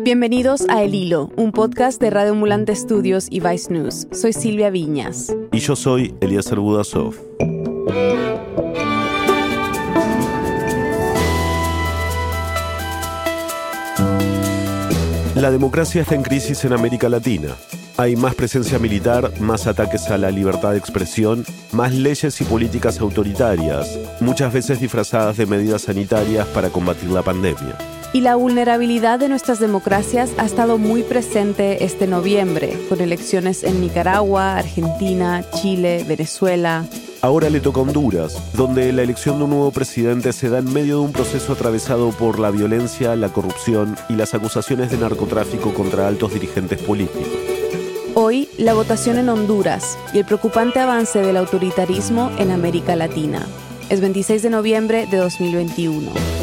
Bienvenidos a El Hilo, un podcast de Radio Ambulante Estudios y Vice News. Soy Silvia Viñas. Y yo soy Eliezer Budasov. La democracia está en crisis en América Latina. Hay más presencia militar, más ataques a la libertad de expresión, más leyes y políticas autoritarias, muchas veces disfrazadas de medidas sanitarias para combatir la pandemia. Y la vulnerabilidad de nuestras democracias ha estado muy presente este noviembre, con elecciones en Nicaragua, Argentina, Chile, Venezuela. Ahora le toca a Honduras, donde la elección de un nuevo presidente se da en medio de un proceso atravesado por la violencia, la corrupción y las acusaciones de narcotráfico contra altos dirigentes políticos. Hoy, la votación en Honduras y el preocupante avance del autoritarismo en América Latina. Es 26 de noviembre de 2021.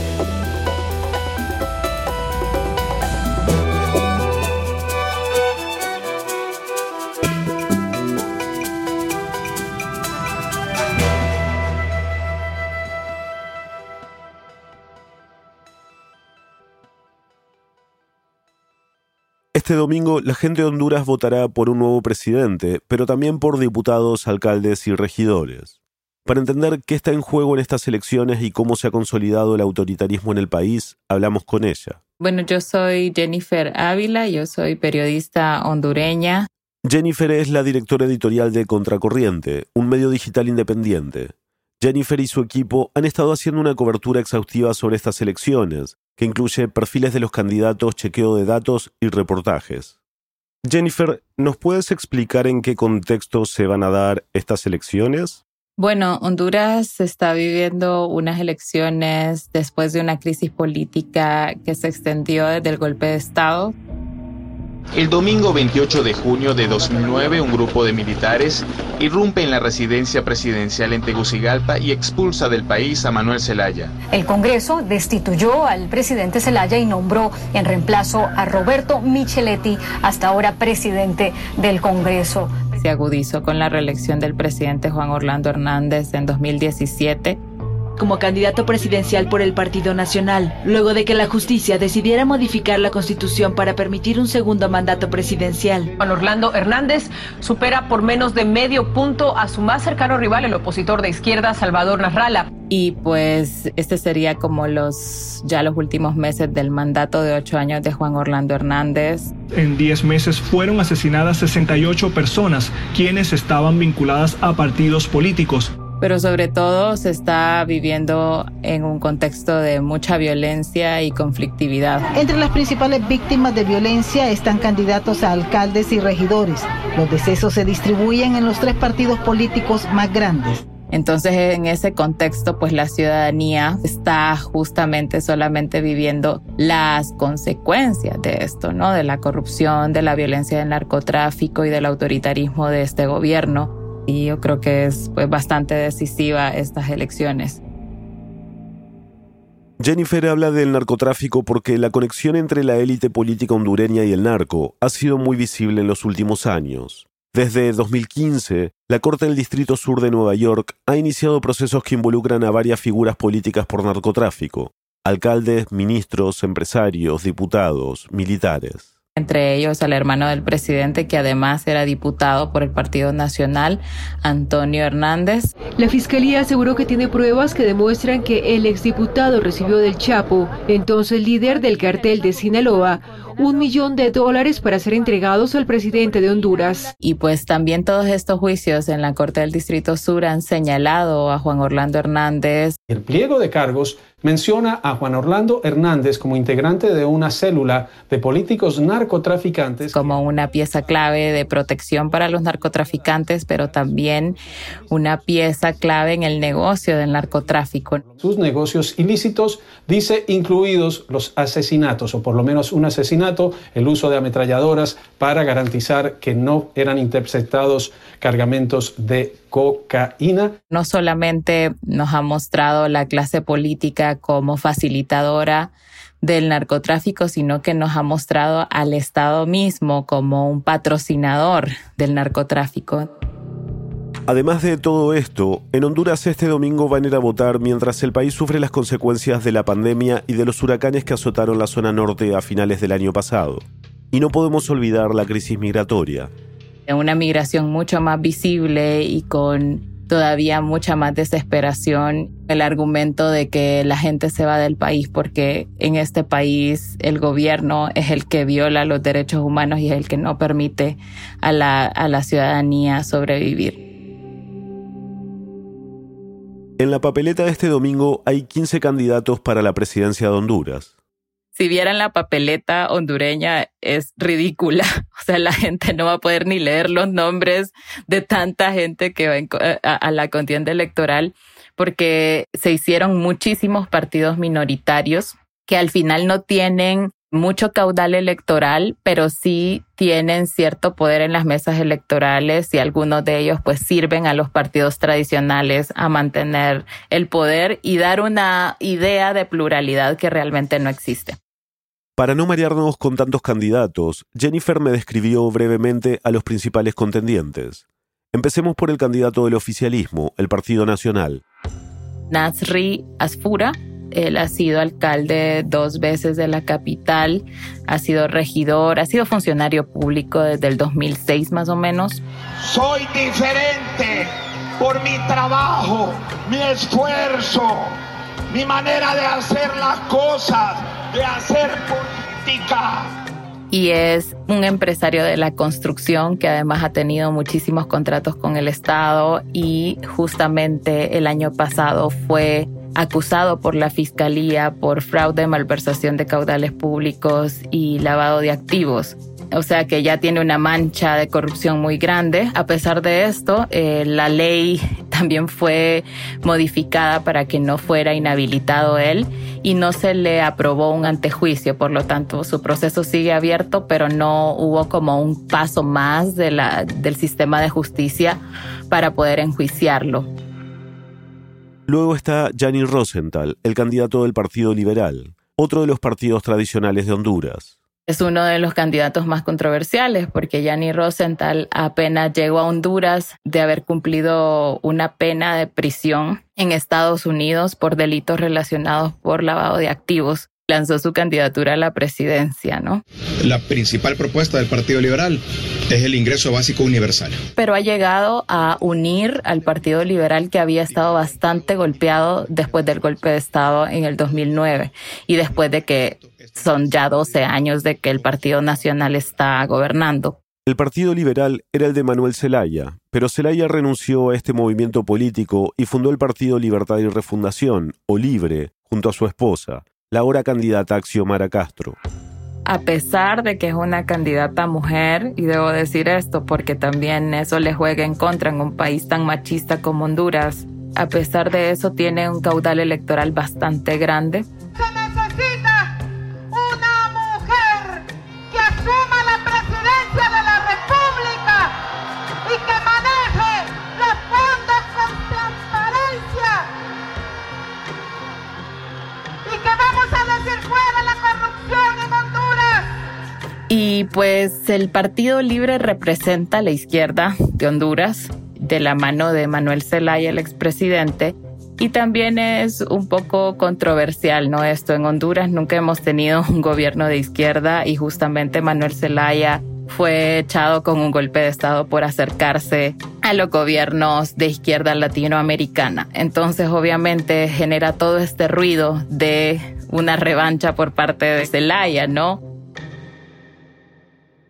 Este domingo la gente de Honduras votará por un nuevo presidente, pero también por diputados, alcaldes y regidores. Para entender qué está en juego en estas elecciones y cómo se ha consolidado el autoritarismo en el país, hablamos con ella. Bueno, yo soy Jennifer Ávila, yo soy periodista hondureña. Jennifer es la directora editorial de Contracorriente, un medio digital independiente. Jennifer y su equipo han estado haciendo una cobertura exhaustiva sobre estas elecciones, que incluye perfiles de los candidatos, chequeo de datos y reportajes. Jennifer, ¿nos puedes explicar en qué contexto se van a dar estas elecciones? Bueno, Honduras está viviendo unas elecciones después de una crisis política que se extendió desde el golpe de Estado el domingo 28 de junio de 2009, un grupo de militares irrumpe en la residencia presidencial en Tegucigalpa y expulsa del país a Manuel Zelaya. El Congreso destituyó al presidente Zelaya y nombró en reemplazo a Roberto Micheletti, hasta ahora presidente del Congreso. Se agudizó con la reelección del presidente Juan Orlando Hernández en 2017 como candidato presidencial por el Partido Nacional, luego de que la justicia decidiera modificar la constitución para permitir un segundo mandato presidencial. Juan Orlando Hernández supera por menos de medio punto a su más cercano rival, el opositor de izquierda, Salvador Narrala. Y pues este sería como los ya los últimos meses del mandato de ocho años de Juan Orlando Hernández. En diez meses fueron asesinadas 68 personas, quienes estaban vinculadas a partidos políticos pero sobre todo se está viviendo en un contexto de mucha violencia y conflictividad. Entre las principales víctimas de violencia están candidatos a alcaldes y regidores. Los decesos se distribuyen en los tres partidos políticos más grandes. Entonces, en ese contexto, pues la ciudadanía está justamente solamente viviendo las consecuencias de esto, ¿no? De la corrupción, de la violencia del narcotráfico y del autoritarismo de este gobierno y yo creo que es pues, bastante decisiva estas elecciones. Jennifer habla del narcotráfico porque la conexión entre la élite política hondureña y el narco ha sido muy visible en los últimos años. Desde 2015, la Corte del Distrito Sur de Nueva York ha iniciado procesos que involucran a varias figuras políticas por narcotráfico, alcaldes, ministros, empresarios, diputados, militares entre ellos al hermano del presidente, que además era diputado por el Partido Nacional, Antonio Hernández. La fiscalía aseguró que tiene pruebas que demuestran que el exdiputado recibió del Chapo, entonces líder del cartel de Sinaloa, un millón de dólares para ser entregados al presidente de Honduras. Y pues también todos estos juicios en la Corte del Distrito Sur han señalado a Juan Orlando Hernández. El pliego de cargos menciona a Juan Orlando Hernández como integrante de una célula de políticos narcotraficantes. Como una pieza clave de protección para los narcotraficantes, pero también una pieza clave en el negocio del narcotráfico. Sus negocios ilícitos, dice, incluidos los asesinatos, o por lo menos un asesinato, el uso de ametralladoras para garantizar que no eran interceptados cargamentos de cocaína. No solamente nos ha mostrado la clase política como facilitadora del narcotráfico, sino que nos ha mostrado al Estado mismo como un patrocinador del narcotráfico. Además de todo esto, en Honduras este domingo van a ir a votar mientras el país sufre las consecuencias de la pandemia y de los huracanes que azotaron la zona norte a finales del año pasado. Y no podemos olvidar la crisis migratoria. Una migración mucho más visible y con todavía mucha más desesperación el argumento de que la gente se va del país porque en este país el gobierno es el que viola los derechos humanos y es el que no permite a la, a la ciudadanía sobrevivir. En la papeleta de este domingo hay 15 candidatos para la presidencia de Honduras. Si vieran la papeleta hondureña es ridícula. O sea, la gente no va a poder ni leer los nombres de tanta gente que va eh, a la contienda electoral porque se hicieron muchísimos partidos minoritarios que al final no tienen mucho caudal electoral, pero sí tienen cierto poder en las mesas electorales y algunos de ellos pues sirven a los partidos tradicionales a mantener el poder y dar una idea de pluralidad que realmente no existe. Para no marearnos con tantos candidatos, Jennifer me describió brevemente a los principales contendientes. Empecemos por el candidato del oficialismo, el Partido Nacional. Nasri Asfura él ha sido alcalde dos veces de la capital, ha sido regidor, ha sido funcionario público desde el 2006 más o menos. Soy diferente por mi trabajo, mi esfuerzo, mi manera de hacer las cosas, de hacer política y es un empresario de la construcción que además ha tenido muchísimos contratos con el Estado y justamente el año pasado fue acusado por la Fiscalía por fraude, malversación de caudales públicos y lavado de activos. O sea que ya tiene una mancha de corrupción muy grande. A pesar de esto, eh, la ley también fue modificada para que no fuera inhabilitado él y no se le aprobó un antejuicio. Por lo tanto, su proceso sigue abierto, pero no hubo como un paso más de la, del sistema de justicia para poder enjuiciarlo. Luego está Gianni Rosenthal, el candidato del Partido Liberal, otro de los partidos tradicionales de Honduras. Es uno de los candidatos más controversiales porque Gianni Rosenthal apenas llegó a Honduras de haber cumplido una pena de prisión en Estados Unidos por delitos relacionados por lavado de activos lanzó su candidatura a la presidencia, ¿no? La principal propuesta del Partido Liberal es el ingreso básico universal. Pero ha llegado a unir al Partido Liberal que había estado bastante golpeado después del golpe de Estado en el 2009 y después de que son ya 12 años de que el Partido Nacional está gobernando. El Partido Liberal era el de Manuel Zelaya, pero Zelaya renunció a este movimiento político y fundó el Partido Libertad y Refundación, o Libre, junto a su esposa, la ahora candidata Axiomara Castro. A pesar de que es una candidata mujer, y debo decir esto porque también eso le juega en contra en un país tan machista como Honduras, a pesar de eso tiene un caudal electoral bastante grande Y pues el Partido Libre representa a la izquierda de Honduras, de la mano de Manuel Zelaya, el expresidente, y también es un poco controversial, ¿no? Esto en Honduras nunca hemos tenido un gobierno de izquierda y justamente Manuel Zelaya fue echado con un golpe de Estado por acercarse a los gobiernos de izquierda latinoamericana. Entonces, obviamente, genera todo este ruido de una revancha por parte de Zelaya, ¿no?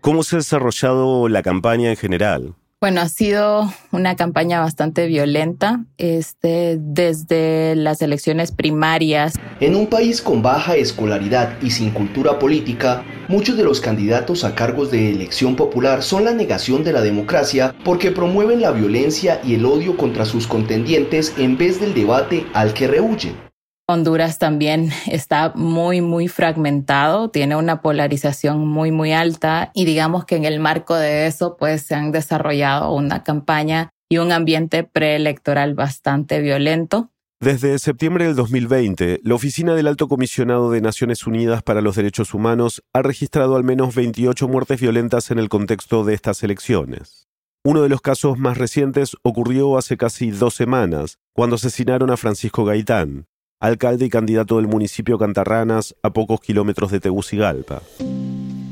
¿Cómo se ha desarrollado la campaña en general? Bueno, ha sido una campaña bastante violenta este, desde las elecciones primarias. En un país con baja escolaridad y sin cultura política, muchos de los candidatos a cargos de elección popular son la negación de la democracia porque promueven la violencia y el odio contra sus contendientes en vez del debate al que rehuyen. Honduras también está muy, muy fragmentado, tiene una polarización muy, muy alta y digamos que en el marco de eso pues se han desarrollado una campaña y un ambiente preelectoral bastante violento. Desde septiembre del 2020, la Oficina del Alto Comisionado de Naciones Unidas para los Derechos Humanos ha registrado al menos 28 muertes violentas en el contexto de estas elecciones. Uno de los casos más recientes ocurrió hace casi dos semanas, cuando asesinaron a Francisco Gaitán, alcalde y candidato del municipio Cantarranas a pocos kilómetros de Tegucigalpa.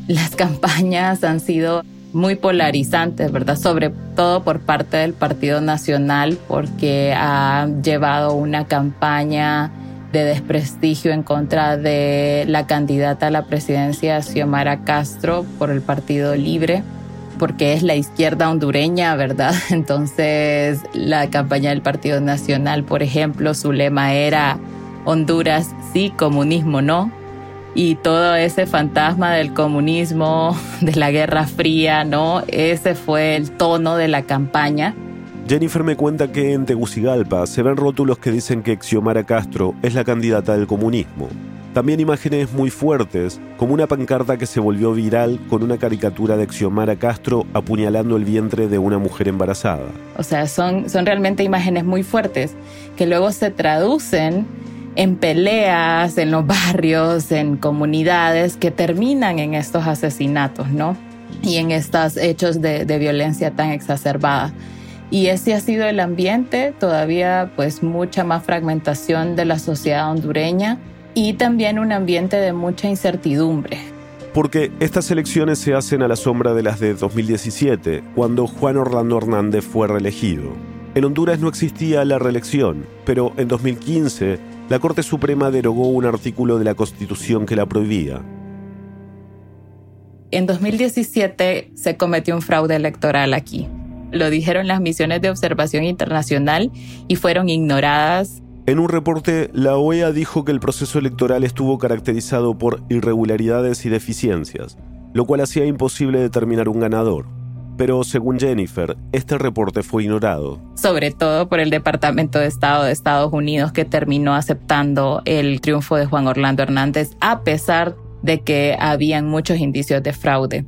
Las campañas han sido muy polarizantes, ¿verdad? Sobre todo por parte del Partido Nacional, porque ha llevado una campaña de desprestigio en contra de la candidata a la presidencia, Xiomara Castro, por el Partido Libre porque es la izquierda hondureña, ¿verdad? Entonces, la campaña del Partido Nacional, por ejemplo, su lema era Honduras sí, comunismo no. Y todo ese fantasma del comunismo, de la Guerra Fría, ¿no? Ese fue el tono de la campaña. Jennifer me cuenta que en Tegucigalpa se ven rótulos que dicen que Xiomara Castro es la candidata del comunismo. También imágenes muy fuertes, como una pancarta que se volvió viral con una caricatura de Xiomara Castro apuñalando el vientre de una mujer embarazada. O sea, son, son realmente imágenes muy fuertes que luego se traducen en peleas, en los barrios, en comunidades que terminan en estos asesinatos, ¿no? Y en estos hechos de, de violencia tan exacerbada. Y ese ha sido el ambiente, todavía pues mucha más fragmentación de la sociedad hondureña y también un ambiente de mucha incertidumbre. Porque estas elecciones se hacen a la sombra de las de 2017, cuando Juan Orlando Hernández fue reelegido. En Honduras no existía la reelección, pero en 2015 la Corte Suprema derogó un artículo de la Constitución que la prohibía. En 2017 se cometió un fraude electoral aquí. Lo dijeron las misiones de observación internacional y fueron ignoradas en un reporte, la OEA dijo que el proceso electoral estuvo caracterizado por irregularidades y deficiencias, lo cual hacía imposible determinar un ganador. Pero según Jennifer, este reporte fue ignorado. Sobre todo por el Departamento de Estado de Estados Unidos que terminó aceptando el triunfo de Juan Orlando Hernández a pesar de que habían muchos indicios de fraude.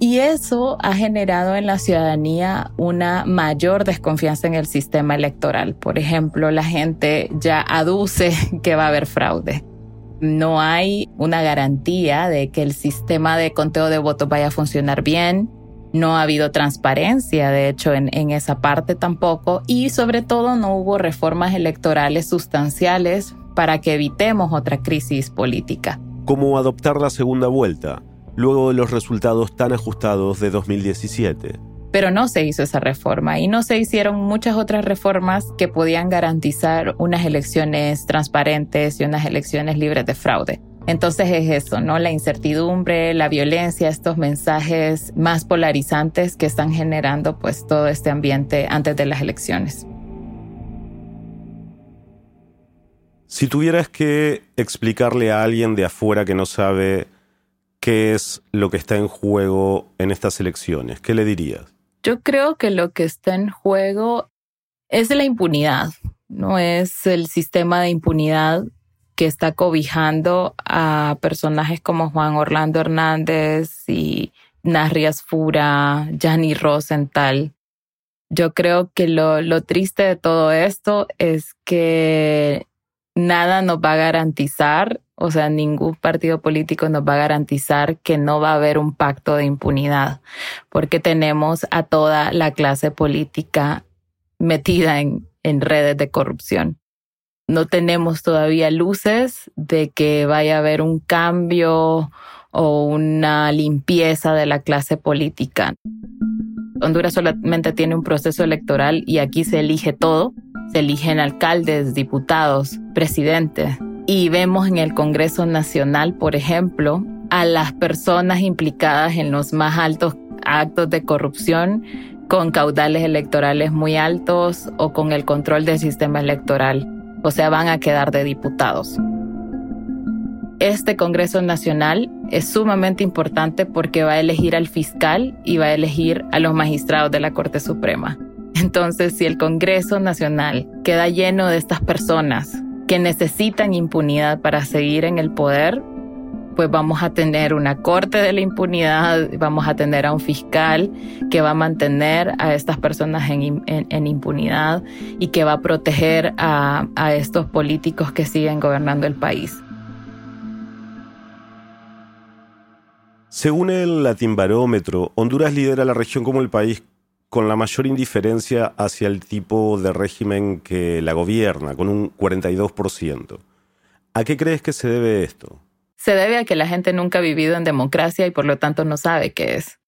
Y eso ha generado en la ciudadanía una mayor desconfianza en el sistema electoral. Por ejemplo, la gente ya aduce que va a haber fraude. No hay una garantía de que el sistema de conteo de votos vaya a funcionar bien. No ha habido transparencia, de hecho, en, esa parte tampoco. Y sobre todo no hubo reformas electorales sustanciales para que evitemos otra crisis política. Como adoptar la segunda vuelta luego de los resultados tan ajustados de 2017. Pero no se hizo esa reforma y no se hicieron muchas otras reformas que podían garantizar unas elecciones transparentes y unas elecciones libres de fraude. Entonces es eso, ¿no? La incertidumbre, la violencia, estos mensajes más polarizantes que están generando pues todo este ambiente antes de las elecciones. Si tuvieras que explicarle a alguien de afuera que no sabe qué es lo que está en juego en estas elecciones. ¿Qué le dirías? Yo creo que lo que está en juego es la impunidad, no es el sistema de impunidad que está cobijando a personajes como Juan Orlando Hernández y Narrias Fura, Gianni Rosenthal. Yo creo que lo, lo triste de todo esto es que nada nos va a garantizar o sea, ningún partido político nos va a garantizar que no va a haber un pacto de impunidad, porque tenemos a toda la clase política metida en, en redes de corrupción. No tenemos todavía luces de que vaya a haber un cambio o una limpieza de la clase política. Honduras solamente tiene un proceso electoral y aquí se elige todo. Se eligen alcaldes, diputados, presidentes y vemos en el Congreso Nacional, por ejemplo, a las personas implicadas en los más altos actos de corrupción con caudales electorales muy altos o con el control del sistema electoral. O sea, van a quedar de diputados. Este Congreso Nacional es sumamente importante porque va a elegir al fiscal y va a elegir a los magistrados de la Corte Suprema. Entonces, si el Congreso Nacional queda lleno de estas personas que necesitan impunidad para seguir en el poder, pues vamos a tener una corte de la impunidad, vamos a tener a un fiscal que va a mantener a estas personas en, impunidad y que va a proteger a, a estos políticos que siguen gobernando el país. Según el Latin Barómetro, Honduras lidera la región como el país con la mayor indiferencia hacia el tipo de régimen que la gobierna, con un 42%. ¿A qué crees que se debe esto? Se debe a que la gente nunca ha vivido en democracia y por lo tanto no sabe qué es.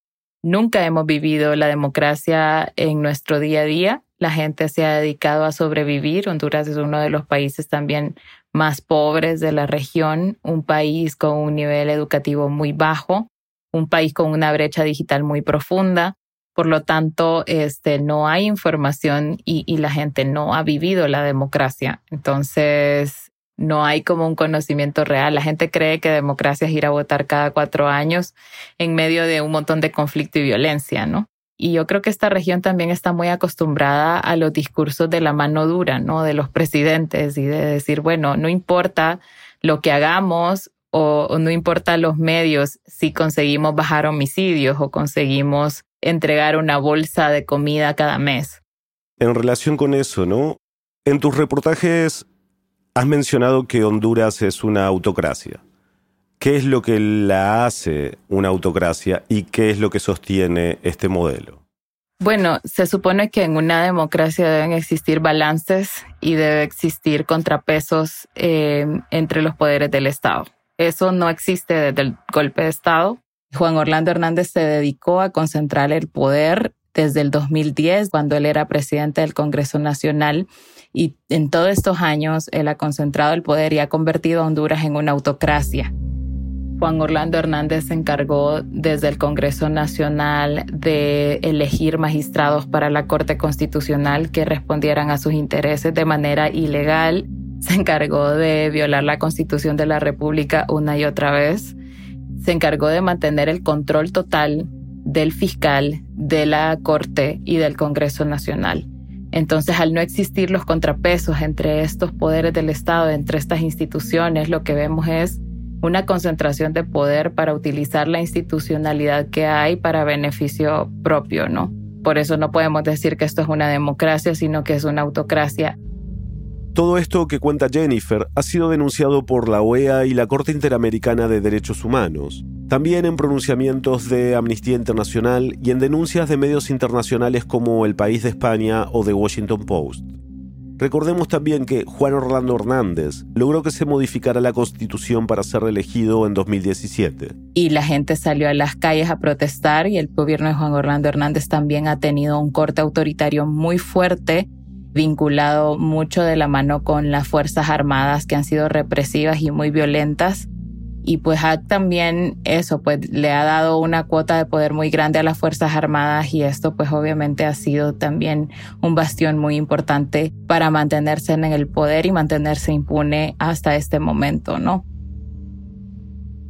Nunca hemos vivido la democracia en nuestro día a día. La gente se ha dedicado a sobrevivir. Honduras es uno de los países también más pobres de la región, un país con un nivel educativo muy bajo, un país con una brecha digital muy profunda. Por lo tanto, este, no hay información y, y la gente no ha vivido la democracia. Entonces, no hay como un conocimiento real. La gente cree que democracia es ir a votar cada cuatro años en medio de un montón de conflicto y violencia, ¿no? Y yo creo que esta región también está muy acostumbrada a los discursos de la mano dura, ¿no? De los presidentes y de decir, bueno, no importa lo que hagamos o, no importa los medios si conseguimos bajar homicidios o conseguimos entregar una bolsa de comida cada mes. En relación con eso, ¿no? En tus reportajes has mencionado que Honduras es una autocracia. ¿Qué es lo que la hace una autocracia y qué es lo que sostiene este modelo? Bueno, se supone que en una democracia deben existir balances y debe existir contrapesos eh, entre los poderes del Estado. Eso no existe desde el golpe de Estado. Juan Orlando Hernández se dedicó a concentrar el poder desde el 2010, cuando él era presidente del Congreso Nacional. Y en todos estos años él ha concentrado el poder y ha convertido a Honduras en una autocracia. Juan Orlando Hernández se encargó desde el Congreso Nacional de elegir magistrados para la Corte Constitucional que respondieran a sus intereses de manera ilegal. Se encargó de violar la Constitución de la República una y otra vez. Se encargó de mantener el control total del fiscal, de la Corte y del Congreso Nacional. Entonces, al no existir los contrapesos entre estos poderes del Estado, entre estas instituciones, lo que vemos es una concentración de poder para utilizar la institucionalidad que hay para beneficio propio, ¿no? Por eso no podemos decir que esto es una democracia, sino que es una autocracia. Todo esto que cuenta Jennifer ha sido denunciado por la OEA y la Corte Interamericana de Derechos Humanos, también en pronunciamientos de Amnistía Internacional y en denuncias de medios internacionales como El País de España o The Washington Post. Recordemos también que Juan Orlando Hernández logró que se modificara la constitución para ser reelegido en 2017. Y la gente salió a las calles a protestar y el gobierno de Juan Orlando Hernández también ha tenido un corte autoritario muy fuerte vinculado mucho de la mano con las Fuerzas Armadas que han sido represivas y muy violentas y pues también eso, pues le ha dado una cuota de poder muy grande a las Fuerzas Armadas y esto pues obviamente ha sido también un bastión muy importante para mantenerse en el poder y mantenerse impune hasta este momento, ¿no?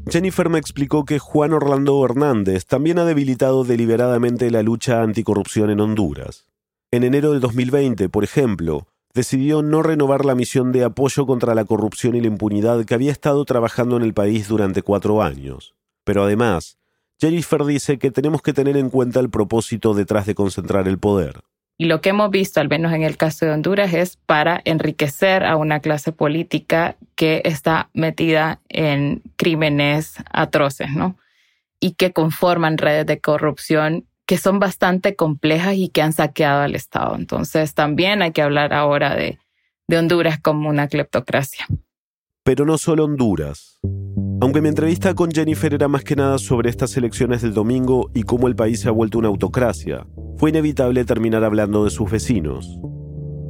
Jennifer me explicó que Juan Orlando Hernández también ha debilitado deliberadamente la lucha anticorrupción en Honduras. En enero de 2020, por ejemplo, decidió no renovar la misión de apoyo contra la corrupción y la impunidad que había estado trabajando en el país durante cuatro años. Pero además, Jennifer dice que tenemos que tener en cuenta el propósito detrás de concentrar el poder. Y lo que hemos visto, al menos en el caso de Honduras, es para enriquecer a una clase política que está metida en crímenes atroces, ¿no? Y que conforman redes de corrupción que son bastante complejas y que han saqueado al Estado. Entonces también hay que hablar ahora de, de Honduras como una cleptocracia. Pero no solo Honduras. Aunque mi entrevista con Jennifer era más que nada sobre estas elecciones del domingo y cómo el país se ha vuelto una autocracia, fue inevitable terminar hablando de sus vecinos.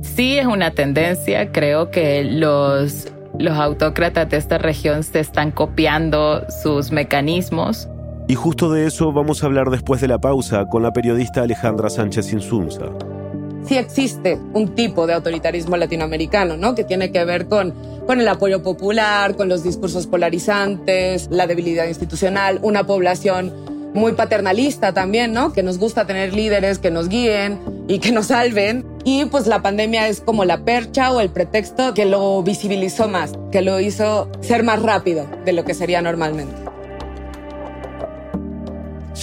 Sí, es una tendencia. Creo que los, los autócratas de esta región se están copiando sus mecanismos y justo de eso vamos a hablar después de la pausa con la periodista Alejandra Sánchez Insunza. Sí existe un tipo de autoritarismo latinoamericano, ¿no? Que tiene que ver con, con el apoyo popular, con los discursos polarizantes, la debilidad institucional, una población muy paternalista también, ¿no? Que nos gusta tener líderes que nos guíen y que nos salven. Y pues la pandemia es como la percha o el pretexto que lo visibilizó más, que lo hizo ser más rápido de lo que sería normalmente.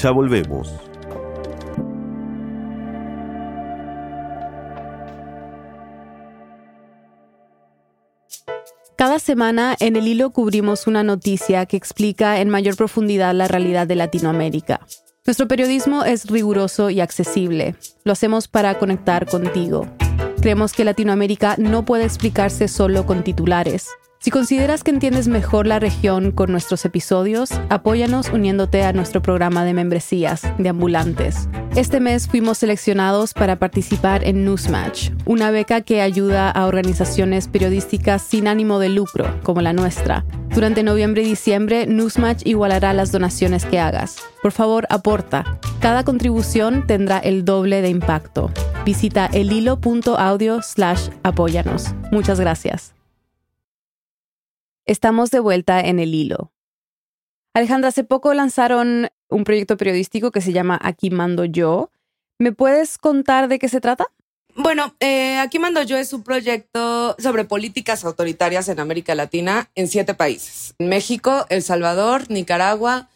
Ya volvemos. Cada semana en el hilo cubrimos una noticia que explica en mayor profundidad la realidad de Latinoamérica. Nuestro periodismo es riguroso y accesible. Lo hacemos para conectar contigo. Creemos que Latinoamérica no puede explicarse solo con titulares. Si consideras que entiendes mejor la región con nuestros episodios, apóyanos uniéndote a nuestro programa de membresías de ambulantes. Este mes fuimos seleccionados para participar en Newsmatch, una beca que ayuda a organizaciones periodísticas sin ánimo de lucro, como la nuestra. Durante noviembre y diciembre, Newsmatch igualará las donaciones que hagas. Por favor, aporta. Cada contribución tendrá el doble de impacto. Visita elhilo.audio slash apóyanos. Muchas gracias. Estamos de vuelta en el hilo. Alejandra, hace poco lanzaron un proyecto periodístico que se llama Aquí mando yo. ¿Me puedes contar de qué se trata? Bueno, eh, Aquí mando yo es un proyecto sobre políticas autoritarias en América Latina en siete países. México, El Salvador, Nicaragua,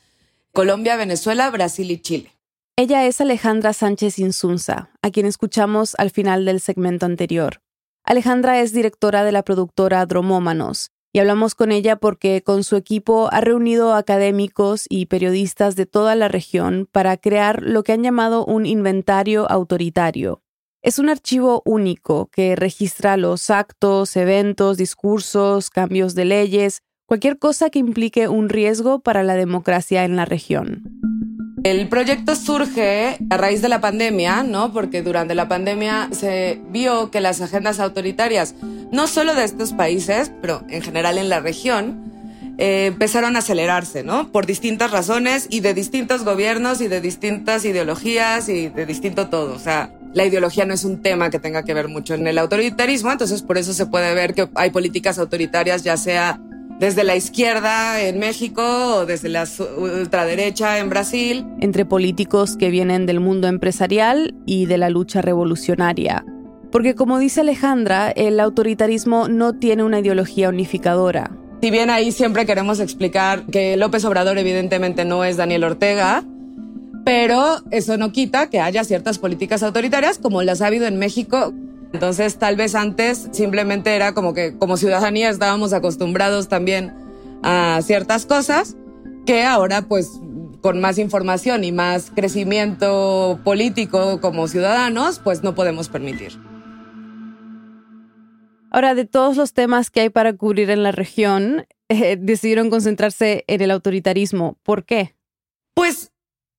Colombia, Venezuela, Brasil y Chile. Ella es Alejandra Sánchez Insunza, a quien escuchamos al final del segmento anterior. Alejandra es directora de la productora Dromómanos, y hablamos con ella porque con su equipo ha reunido académicos y periodistas de toda la región para crear lo que han llamado un inventario autoritario. Es un archivo único que registra los actos, eventos, discursos, cambios de leyes, cualquier cosa que implique un riesgo para la democracia en la región. El proyecto surge a raíz de la pandemia, ¿no? Porque durante la pandemia se vio que las agendas autoritarias, no solo de estos países, pero en general en la región, eh, empezaron a acelerarse, ¿no? Por distintas razones y de distintos gobiernos y de distintas ideologías y de distinto todo. O sea, la ideología no es un tema que tenga que ver mucho en el autoritarismo, entonces por eso se puede ver que hay políticas autoritarias, ya sea desde la izquierda en México o desde la ultraderecha en Brasil. Entre políticos que vienen del mundo empresarial y de la lucha revolucionaria. Porque como dice Alejandra, el autoritarismo no tiene una ideología unificadora. Si bien ahí siempre queremos explicar que López Obrador evidentemente no es Daniel Ortega, pero eso no quita que haya ciertas políticas autoritarias como las ha habido en México entonces, tal vez antes simplemente era como que como ciudadanía estábamos acostumbrados también a ciertas cosas que ahora pues con más información y más crecimiento político como ciudadanos, pues no podemos permitir. Ahora, de todos los temas que hay para cubrir en la región, eh, decidieron concentrarse en el autoritarismo. ¿Por qué? Pues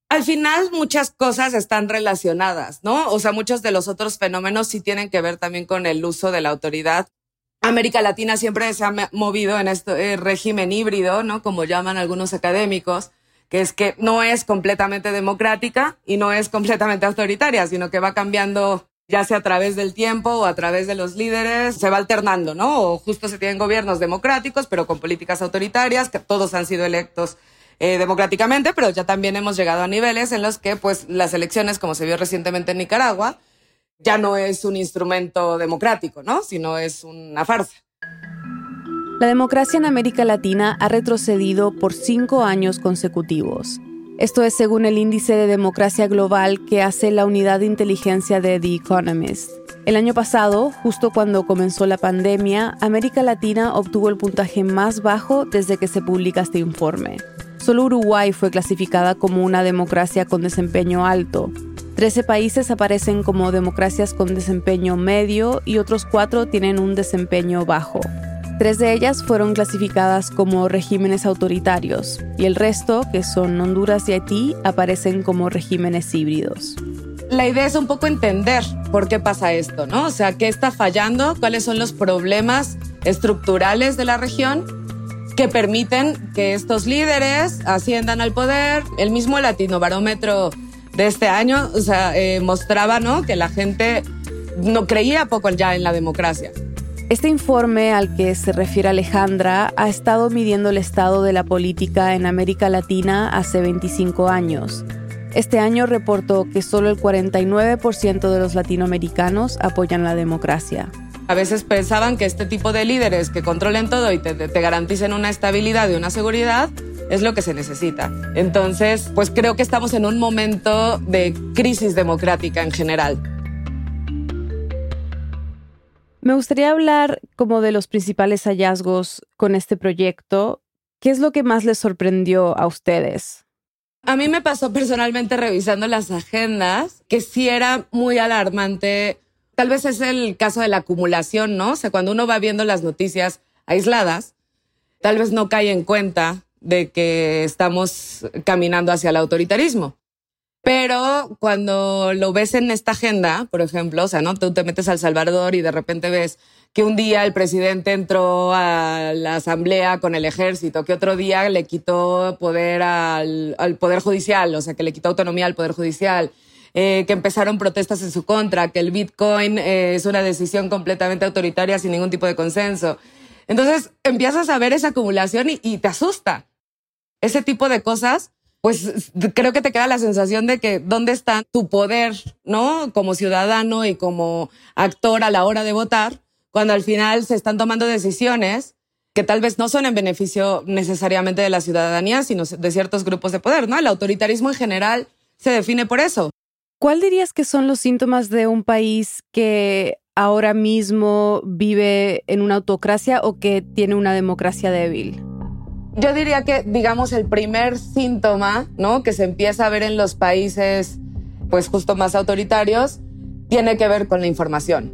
al final muchas cosas están relacionadas, ¿no? O sea, muchos de los otros fenómenos sí tienen que ver también con el uso de la autoridad. América Latina siempre se ha movido en este régimen híbrido, ¿no? Como llaman algunos académicos, que es que no es completamente democrática y no es completamente autoritaria, sino que va cambiando ya sea a través del tiempo o a través de los líderes, se va alternando, ¿no? O justo se tienen gobiernos democráticos, pero con políticas autoritarias, que todos han sido electos eh, democráticamente, pero ya también hemos llegado a niveles en los que pues las elecciones, como se vio recientemente en Nicaragua, ya no es un instrumento democrático, ¿no? Sino es una farsa. La democracia en América Latina ha retrocedido por cinco años consecutivos. Esto es según el índice de democracia global que hace la unidad de inteligencia de The Economist. El año pasado, justo cuando comenzó la pandemia, América Latina obtuvo el puntaje más bajo desde que se publica este informe. Solo Uruguay fue clasificada como una democracia con desempeño alto. Trece países aparecen como democracias con desempeño medio y otros cuatro tienen un desempeño bajo. Tres de ellas fueron clasificadas como regímenes autoritarios y el resto, que son Honduras y Haití, aparecen como regímenes híbridos. La idea es un poco entender por qué pasa esto, ¿no? O sea, qué está fallando, cuáles son los problemas estructurales de la región que permiten que estos líderes asciendan al poder. El mismo Latino Barómetro de este año eh, mostraba ¿no? que la gente no creía poco ya en la democracia. Este informe al que se refiere Alejandra ha estado midiendo el estado de la política en América Latina hace 25 años. Este año reportó que solo el 49% de los latinoamericanos apoyan la democracia. A veces pensaban que este tipo de líderes que controlen todo y te, garanticen una estabilidad y una seguridad es lo que se necesita. Entonces, pues creo que estamos en un momento de crisis democrática en general. Me gustaría hablar como de los principales hallazgos con este proyecto. ¿Qué es lo que más les sorprendió a ustedes? A mí me pasó personalmente revisando las agendas que sí era muy alarmante. Tal vez es el caso de la acumulación, ¿no? O sea, cuando uno va viendo las noticias aisladas, tal vez no cae en cuenta de que estamos caminando hacia el autoritarismo. Pero cuando lo ves en esta agenda, por ejemplo, o sea, ¿no? Tú te metes al Salvador y de repente ves que un día el presidente entró a la asamblea con el ejército, que otro día le quitó poder al, poder judicial, o sea, que le quitó autonomía al poder judicial, eh, que empezaron protestas en su contra, que el Bitcoin eh, es una decisión completamente autoritaria sin ningún tipo de consenso. Entonces empiezas a ver esa acumulación y te asusta. Ese tipo de cosas pues creo que te queda la sensación de que dónde está tu poder, ¿no? Como ciudadano y como actor a la hora de votar, cuando al final se están tomando decisiones que tal vez no son en beneficio necesariamente de la ciudadanía, sino de ciertos grupos de poder, ¿no? El autoritarismo en general se define por eso. ¿Cuál dirías que son los síntomas de un país que ahora mismo vive en una autocracia o que tiene una democracia débil? Yo diría que, digamos, el primer síntoma, ¿no? Que se empieza a ver en los países, pues justo más autoritarios, tiene que ver con la información.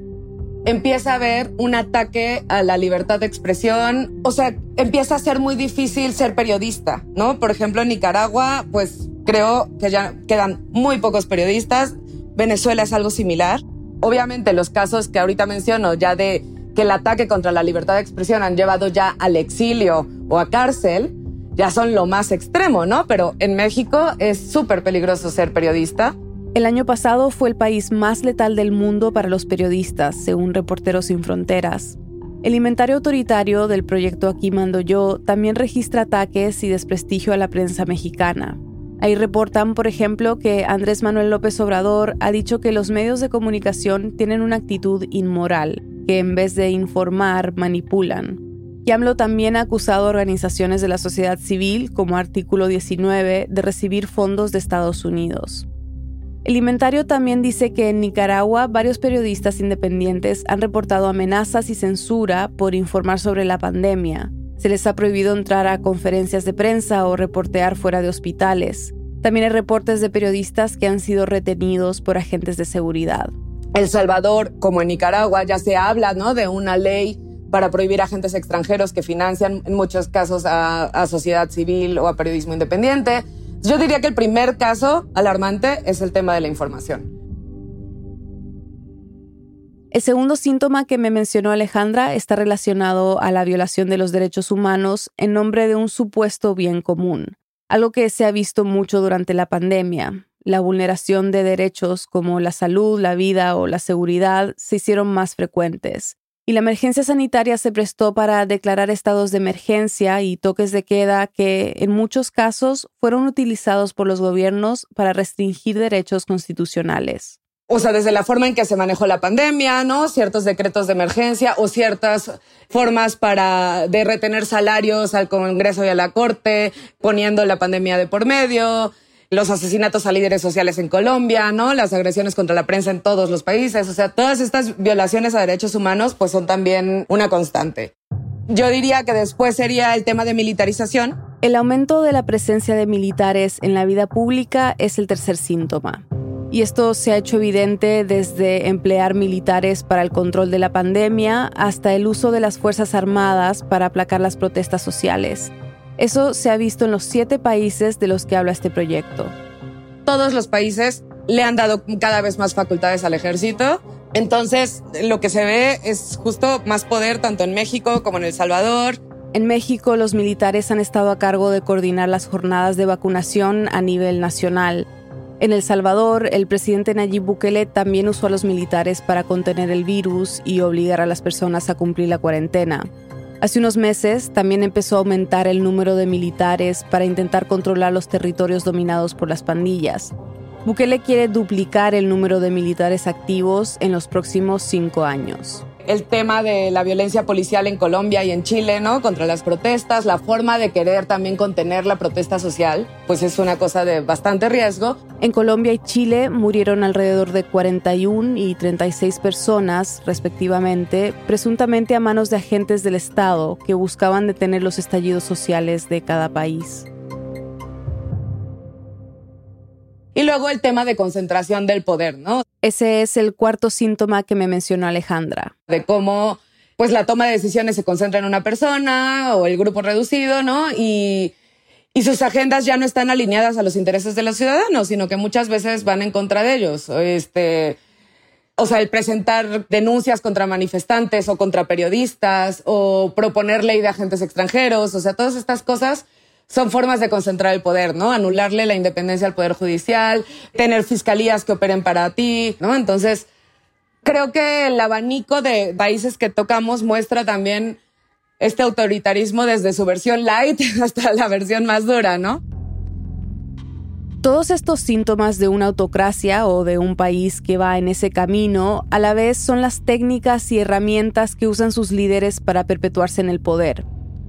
Empieza a haber un ataque a la libertad de expresión, o sea, empieza a ser muy difícil ser periodista, ¿no? Por ejemplo, en Nicaragua, pues creo que ya quedan muy pocos periodistas. Venezuela es algo similar. Obviamente los casos que ahorita menciono, ya de que el ataque contra la libertad de expresión han llevado ya al exilio o a cárcel, ya son lo más extremo, ¿no? Pero en México es súper peligroso ser periodista. El año pasado fue el país más letal del mundo para los periodistas, según Reporteros Sin Fronteras. El inventario autoritario del proyecto Aquí Mando Yo también registra ataques y desprestigio a la prensa mexicana. Ahí reportan, por ejemplo, que Andrés Manuel López Obrador ha dicho que los medios de comunicación tienen una actitud inmoral que en vez de informar manipulan. YAMLO también ha acusado a organizaciones de la sociedad civil, como Artículo 19, de recibir fondos de Estados Unidos. El inventario también dice que en Nicaragua varios periodistas independientes han reportado amenazas y censura por informar sobre la pandemia. Se les ha prohibido entrar a conferencias de prensa o reportear fuera de hospitales. También hay reportes de periodistas que han sido retenidos por agentes de seguridad. El Salvador, como en Nicaragua, ya se habla ¿no? de una ley para prohibir a agentes extranjeros que financian en muchos casos a, a sociedad civil o a periodismo independiente. Yo diría que el primer caso alarmante es el tema de la información. El segundo síntoma que me mencionó Alejandra está relacionado a la violación de los derechos humanos en nombre de un supuesto bien común, algo que se ha visto mucho durante la pandemia la vulneración de derechos como la salud, la vida o la seguridad se hicieron más frecuentes. Y la emergencia sanitaria se prestó para declarar estados de emergencia y toques de queda que, en muchos casos, fueron utilizados por los gobiernos para restringir derechos constitucionales. O sea, desde la forma en que se manejó la pandemia, ¿no? Ciertos decretos de emergencia o ciertas formas para de retener salarios al Congreso y a la Corte, poniendo la pandemia de por medio, los asesinatos a líderes sociales en Colombia, ¿no? Las agresiones contra la prensa en todos los países. O sea, todas estas violaciones a derechos humanos pues son también una constante. Yo diría que después sería el tema de militarización. El aumento de la presencia de militares en la vida pública es el tercer síntoma. Y esto se ha hecho evidente desde emplear militares para el control de la pandemia hasta el uso de las Fuerzas Armadas para aplacar las protestas sociales. Eso se ha visto en los siete países de los que habla este proyecto. Todos los países le han dado cada vez más facultades al ejército. Entonces, lo que se ve es justo más poder tanto en México como en El Salvador. En México, los militares han estado a cargo de coordinar las jornadas de vacunación a nivel nacional. En El Salvador, el presidente Nayib Bukele también usó a los militares para contener el virus y obligar a las personas a cumplir la cuarentena. Hace unos meses también empezó a aumentar el número de militares para intentar controlar los territorios dominados por las pandillas. Bukele quiere duplicar el número de militares activos en los próximos cinco años el tema de la violencia policial en Colombia y en Chile, ¿no? Contra las protestas, la forma de querer también contener la protesta social, pues es una cosa de bastante riesgo. En Colombia y Chile murieron alrededor de 41 y 36 personas, respectivamente, presuntamente a manos de agentes del Estado que buscaban detener los estallidos sociales de cada país. Luego el tema de concentración del poder, ¿no? Ese es el cuarto síntoma que me mencionó Alejandra. De cómo pues la toma de decisiones se concentra en una persona o el grupo reducido, ¿no? Y, y sus agendas ya no están alineadas a los intereses de los ciudadanos, sino que muchas veces van en contra de ellos. Este, o sea, el presentar denuncias contra manifestantes o contra periodistas o proponer ley de agentes extranjeros, o sea, todas estas cosas son formas de concentrar el poder, ¿no? Anularle la independencia al Poder Judicial, tener fiscalías que operen para ti, ¿no? Entonces, creo que el abanico de países que tocamos muestra también este autoritarismo desde su versión light hasta la versión más dura, ¿no? Todos estos síntomas de una autocracia o de un país que va en ese camino, a la vez son las técnicas y herramientas que usan sus líderes para perpetuarse en el poder.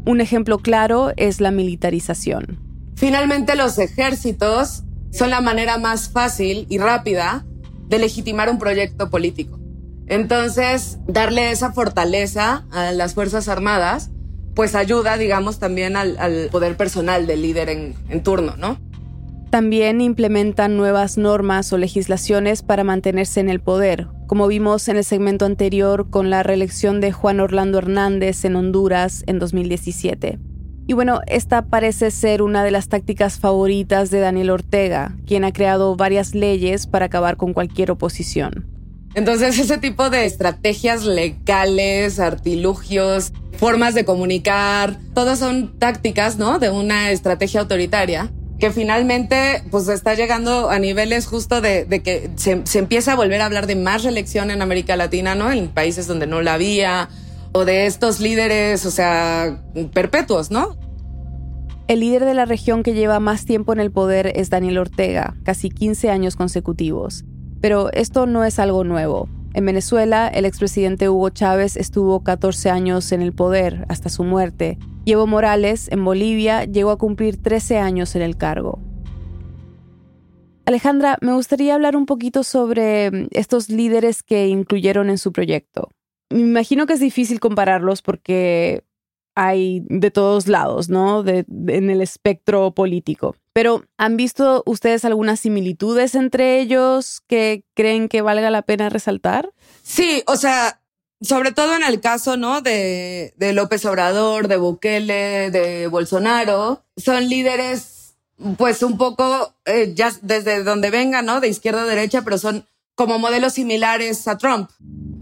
Un ejemplo claro es la militarización. Finalmente los ejércitos son la manera más fácil y rápida de legitimar un proyecto político. Entonces, darle esa fortaleza a las Fuerzas Armadas, pues ayuda, digamos, también al, poder personal del líder en, turno, ¿no? También implementan nuevas normas o legislaciones para mantenerse en el poder, como vimos en el segmento anterior con la reelección de Juan Orlando Hernández en Honduras en 2017. Y bueno, esta parece ser una de las tácticas favoritas de Daniel Ortega, quien ha creado varias leyes para acabar con cualquier oposición. Entonces, ese tipo de estrategias legales, artilugios, formas de comunicar, todas son tácticas, ¿no? De una estrategia autoritaria que finalmente pues está llegando a niveles justo de, que se, se, empieza a volver a hablar de más reelección en América Latina, ¿no? En países donde no la había, o de estos líderes, o sea, perpetuos, ¿no? El líder de la región que lleva más tiempo en el poder es Daniel Ortega, casi 15 años consecutivos. Pero esto no es algo nuevo. En Venezuela, el expresidente Hugo Chávez estuvo 14 años en el poder hasta su muerte. Y Morales, en Bolivia, llegó a cumplir 13 años en el cargo. Alejandra, me gustaría hablar un poquito sobre mm, estos líderes que incluyeron en su proyecto. Me imagino que es difícil compararlos porque hay de todos lados, ¿no? en el espectro político. Pero ¿han visto ustedes algunas similitudes entre ellos que creen que valga la pena resaltar? Sí, o sea, sobre todo en el caso, ¿no? De, de López Obrador, de Bukele, de Bolsonaro, son líderes, pues un poco, eh, ya desde donde vengan, ¿no? De izquierda a derecha, pero son como modelos similares a Trump,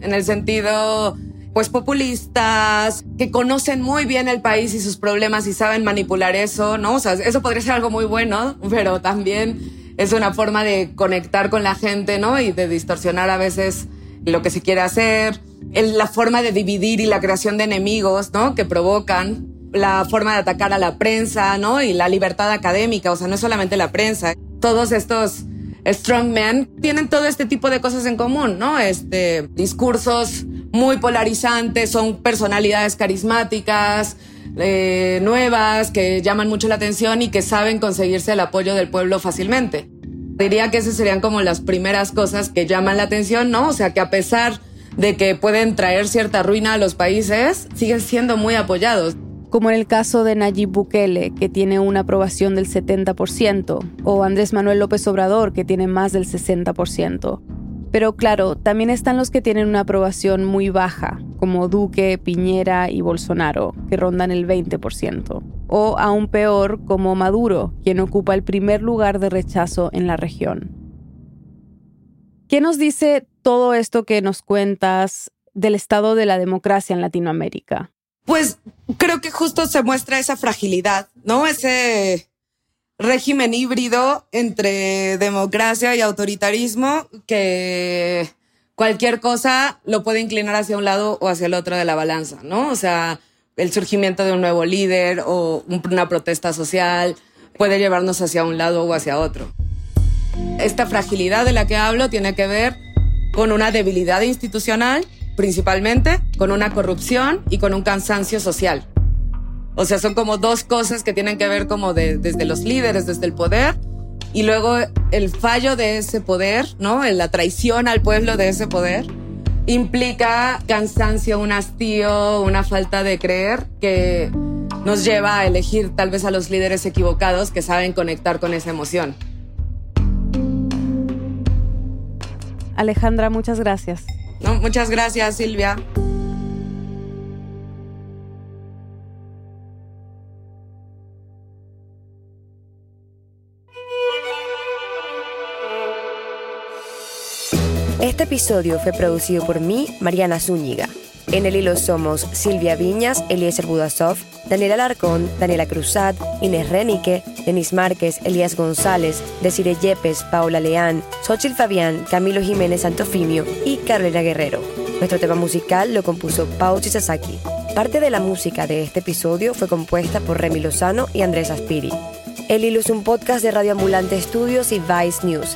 en el sentido pues populistas, que conocen muy bien el país y sus problemas y saben manipular eso, ¿no? O sea, eso podría ser algo muy bueno, pero también es una forma de conectar con la gente, ¿no? Y de distorsionar a veces lo que se quiere hacer, la forma de dividir y la creación de enemigos, ¿no? Que provocan la forma de atacar a la prensa, ¿no? Y la libertad académica, o sea, no es solamente la prensa. Todos estos strongmen tienen todo este tipo de cosas en común, ¿no? Este, discursos muy polarizantes, son personalidades carismáticas, eh, nuevas, que llaman mucho la atención y que saben conseguirse el apoyo del pueblo fácilmente. Diría que esas serían como las primeras cosas que llaman la atención, ¿no? O sea, que a pesar de que pueden traer cierta ruina a los países, siguen siendo muy apoyados como en el caso de Nayib Bukele, que tiene una aprobación del 70%, o Andrés Manuel López Obrador, que tiene más del 60%. Pero claro, también están los que tienen una aprobación muy baja, como Duque, Piñera y Bolsonaro, que rondan el 20%. O aún peor, como Maduro, quien ocupa el primer lugar de rechazo en la región. ¿Qué nos dice todo esto que nos cuentas del estado de la democracia en Latinoamérica? Pues creo que justo se muestra esa fragilidad, ¿no? Ese régimen híbrido entre democracia y autoritarismo que cualquier cosa lo puede inclinar hacia un lado o hacia el otro de la balanza, ¿no? O sea, el surgimiento de un nuevo líder o una protesta social puede llevarnos hacia un lado o hacia otro. Esta fragilidad de la que hablo tiene que ver con una debilidad institucional principalmente con una corrupción y con un cansancio social. O sea, son como dos cosas que tienen que ver como desde los líderes, desde el poder, y luego el fallo de ese poder, ¿no? La traición al pueblo de ese poder implica cansancio, un hastío, una falta de creer que nos lleva a elegir tal vez a los líderes equivocados que saben conectar con esa emoción. Alejandra, muchas gracias. No, muchas gracias, Silvia. Episodio fue producido por mí, Mariana Zúñiga. En el hilo somos Silvia Viñas, Eliezer Budasov, Daniela Alarcón, Daniela Cruzat, Inés Renique, Denis Márquez, Elías González, Desire Yepes, Paula Leán, Xochitl Fabián, Camilo Jiménez Santofimio y Carolina Guerrero. Nuestro tema musical lo compuso Pau Sasaki. Parte de la música de este episodio fue compuesta por Remy Lozano y Andrés Aspiri. El hilo es un podcast de Radio Ambulante Estudios y Vice News